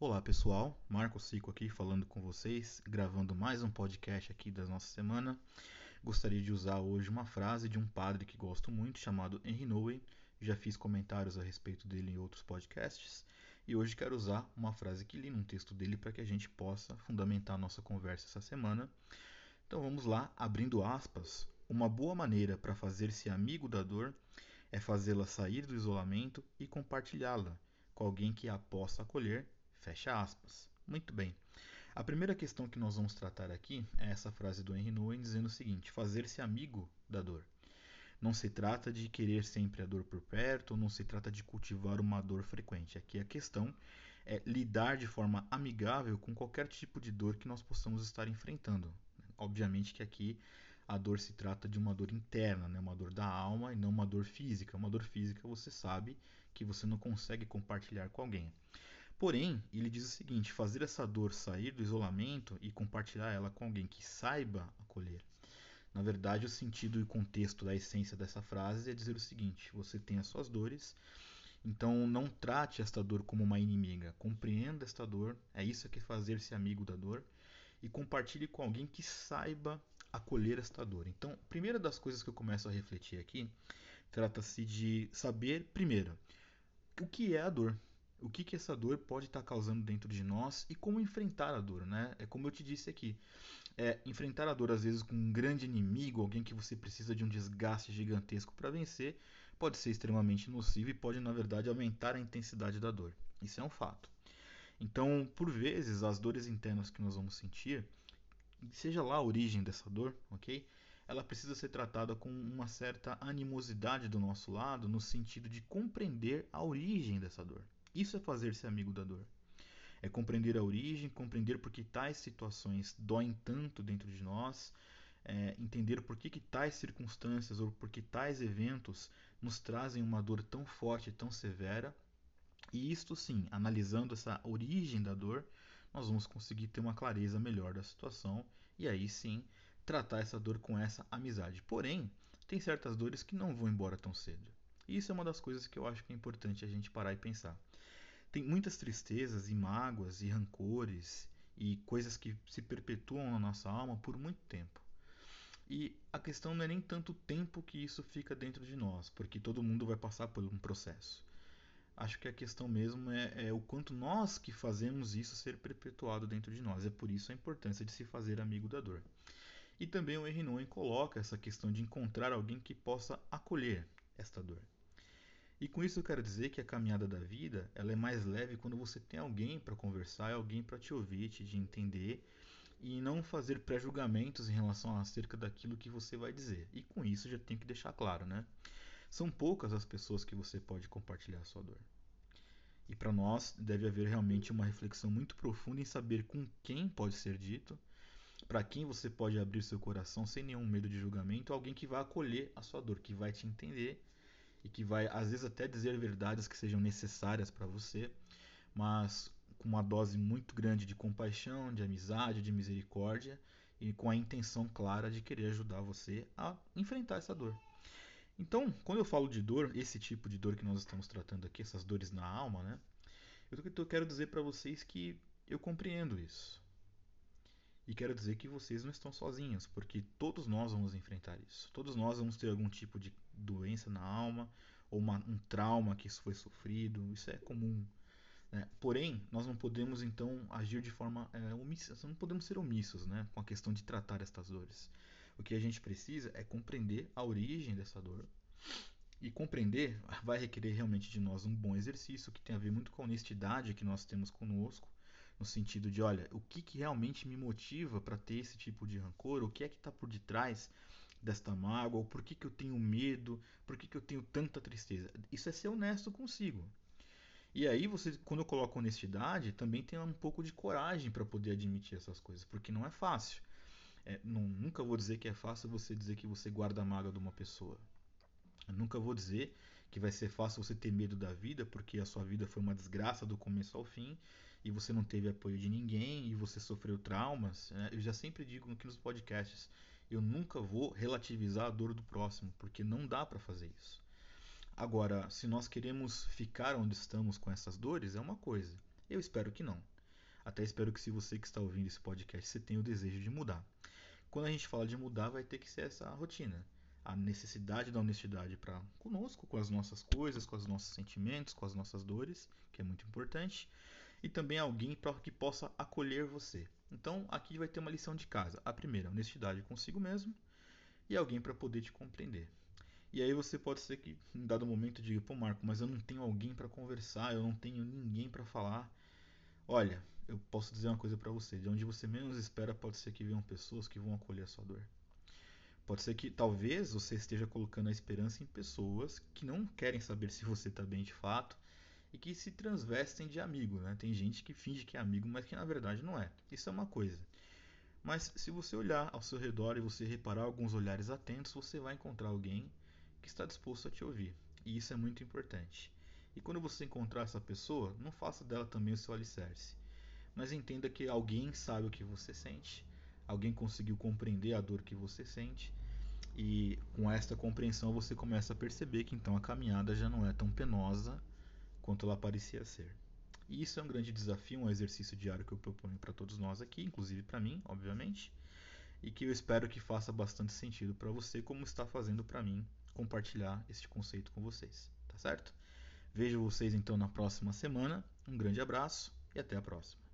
Olá pessoal, Marco Cico aqui falando com vocês, gravando mais um podcast aqui da nossa semana. Gostaria de usar hoje uma frase de um padre que gosto muito, chamado Henry Nowen. Já fiz comentários a respeito dele em outros podcasts e hoje quero usar uma frase que li num texto dele para que a gente possa fundamentar a nossa conversa essa semana. Então vamos lá, abrindo aspas. Uma boa maneira para fazer-se amigo da dor é fazê-la sair do isolamento e compartilhá-la com alguém que a possa acolher Fecha aspas. Muito bem. A primeira questão que nós vamos tratar aqui é essa frase do Henry Nouwen dizendo o seguinte: fazer-se amigo da dor. Não se trata de querer sempre a dor por perto, não se trata de cultivar uma dor frequente. Aqui a questão é lidar de forma amigável com qualquer tipo de dor que nós possamos estar enfrentando. Obviamente que aqui a dor se trata de uma dor interna, né? uma dor da alma e não uma dor física. Uma dor física você sabe que você não consegue compartilhar com alguém. Porém, ele diz o seguinte: fazer essa dor sair do isolamento e compartilhar ela com alguém que saiba acolher. Na verdade, o sentido e contexto da essência dessa frase é dizer o seguinte: você tem as suas dores, então não trate esta dor como uma inimiga. Compreenda esta dor, é isso que é fazer-se amigo da dor, e compartilhe com alguém que saiba acolher esta dor. Então, primeira das coisas que eu começo a refletir aqui trata-se de saber, primeiro, o que é a dor o que, que essa dor pode estar causando dentro de nós e como enfrentar a dor, né? É como eu te disse aqui, é, enfrentar a dor às vezes com um grande inimigo, alguém que você precisa de um desgaste gigantesco para vencer, pode ser extremamente nocivo e pode na verdade aumentar a intensidade da dor. Isso é um fato. Então, por vezes, as dores internas que nós vamos sentir, seja lá a origem dessa dor, ok? Ela precisa ser tratada com uma certa animosidade do nosso lado, no sentido de compreender a origem dessa dor. Isso é fazer-se amigo da dor. É compreender a origem, compreender por que tais situações doem tanto dentro de nós, é, entender por que, que tais circunstâncias ou por que tais eventos nos trazem uma dor tão forte, tão severa. E isto sim, analisando essa origem da dor, nós vamos conseguir ter uma clareza melhor da situação e aí sim tratar essa dor com essa amizade. Porém, tem certas dores que não vão embora tão cedo. Isso é uma das coisas que eu acho que é importante a gente parar e pensar. Tem muitas tristezas e mágoas e rancores e coisas que se perpetuam na nossa alma por muito tempo. E a questão não é nem tanto o tempo que isso fica dentro de nós, porque todo mundo vai passar por um processo. Acho que a questão mesmo é, é, o quanto nós que fazemos isso ser perpetuado dentro de nós. É por isso a importância de se fazer amigo da dor. E também o Henry coloca essa questão de encontrar alguém que possa acolher esta dor. E com isso eu quero dizer que a caminhada da vida ela é mais leve quando você tem alguém para conversar, alguém para te ouvir, te entender e não fazer pré-julgamentos em relação acerca daquilo que você vai dizer. E com isso já tenho que deixar claro, né? São poucas as pessoas que você pode compartilhar a sua dor. E para nós deve haver realmente uma reflexão muito profunda em saber com quem pode ser dito, para quem você pode abrir seu coração sem nenhum medo de julgamento, alguém que vai acolher a sua dor, que vai te entender e que vai às vezes até dizer verdades que sejam necessárias para você, mas com uma dose muito grande de compaixão, de amizade, de misericórdia e com a intenção clara de querer ajudar você a enfrentar essa dor. Então, quando eu falo de dor, esse tipo de dor que nós estamos tratando aqui, essas dores na alma, né? Eu quero dizer para vocês que eu compreendo isso. E quero dizer que vocês não estão sozinhos, porque todos nós vamos enfrentar isso. Todos nós vamos ter algum tipo de doença na alma, ou uma, um trauma que foi sofrido, isso é comum. Né? Porém, nós não podemos então agir de forma é, omissa, não podemos ser omissos né? com a questão de tratar estas dores. O que a gente precisa é compreender a origem dessa dor. E compreender vai requerer realmente de nós um bom exercício que tem a ver muito com a honestidade que nós temos conosco no sentido de, olha, o que, que realmente me motiva para ter esse tipo de rancor, o que é que está por detrás desta mágoa, ou por que, que eu tenho medo, por que, que eu tenho tanta tristeza. Isso é ser honesto consigo. E aí você, quando eu coloco honestidade, também tem um pouco de coragem para poder admitir essas coisas, porque não é fácil. É, não, nunca vou dizer que é fácil você dizer que você guarda a mágoa de uma pessoa. Eu nunca vou dizer que vai ser fácil você ter medo da vida, porque a sua vida foi uma desgraça do começo ao fim e você não teve apoio de ninguém e você sofreu traumas. Né? Eu já sempre digo aqui nos podcasts: eu nunca vou relativizar a dor do próximo, porque não dá para fazer isso. Agora, se nós queremos ficar onde estamos com essas dores, é uma coisa. Eu espero que não. Até espero que se você que está ouvindo esse podcast, você tenha o desejo de mudar. Quando a gente fala de mudar, vai ter que ser essa rotina. A necessidade da honestidade para conosco, com as nossas coisas, com os nossos sentimentos, com as nossas dores, que é muito importante. E também alguém para que possa acolher você. Então, aqui vai ter uma lição de casa. A primeira, honestidade consigo mesmo e alguém para poder te compreender. E aí você pode ser que em dado momento diga, pô Marco, mas eu não tenho alguém para conversar, eu não tenho ninguém para falar. Olha, eu posso dizer uma coisa para você, de onde você menos espera pode ser que venham pessoas que vão acolher a sua dor. Pode ser que talvez você esteja colocando a esperança em pessoas que não querem saber se você está bem de fato e que se transvestem de amigo, né? Tem gente que finge que é amigo, mas que na verdade não é. Isso é uma coisa. Mas se você olhar ao seu redor e você reparar alguns olhares atentos, você vai encontrar alguém que está disposto a te ouvir. E isso é muito importante. E quando você encontrar essa pessoa, não faça dela também o seu alicerce. Mas entenda que alguém sabe o que você sente, alguém conseguiu compreender a dor que você sente, e com esta compreensão você começa a perceber que então a caminhada já não é tão penosa quanto ela parecia ser. E isso é um grande desafio, um exercício diário que eu proponho para todos nós aqui, inclusive para mim, obviamente, e que eu espero que faça bastante sentido para você, como está fazendo para mim compartilhar este conceito com vocês, tá certo? Vejo vocês então na próxima semana. Um grande abraço e até a próxima.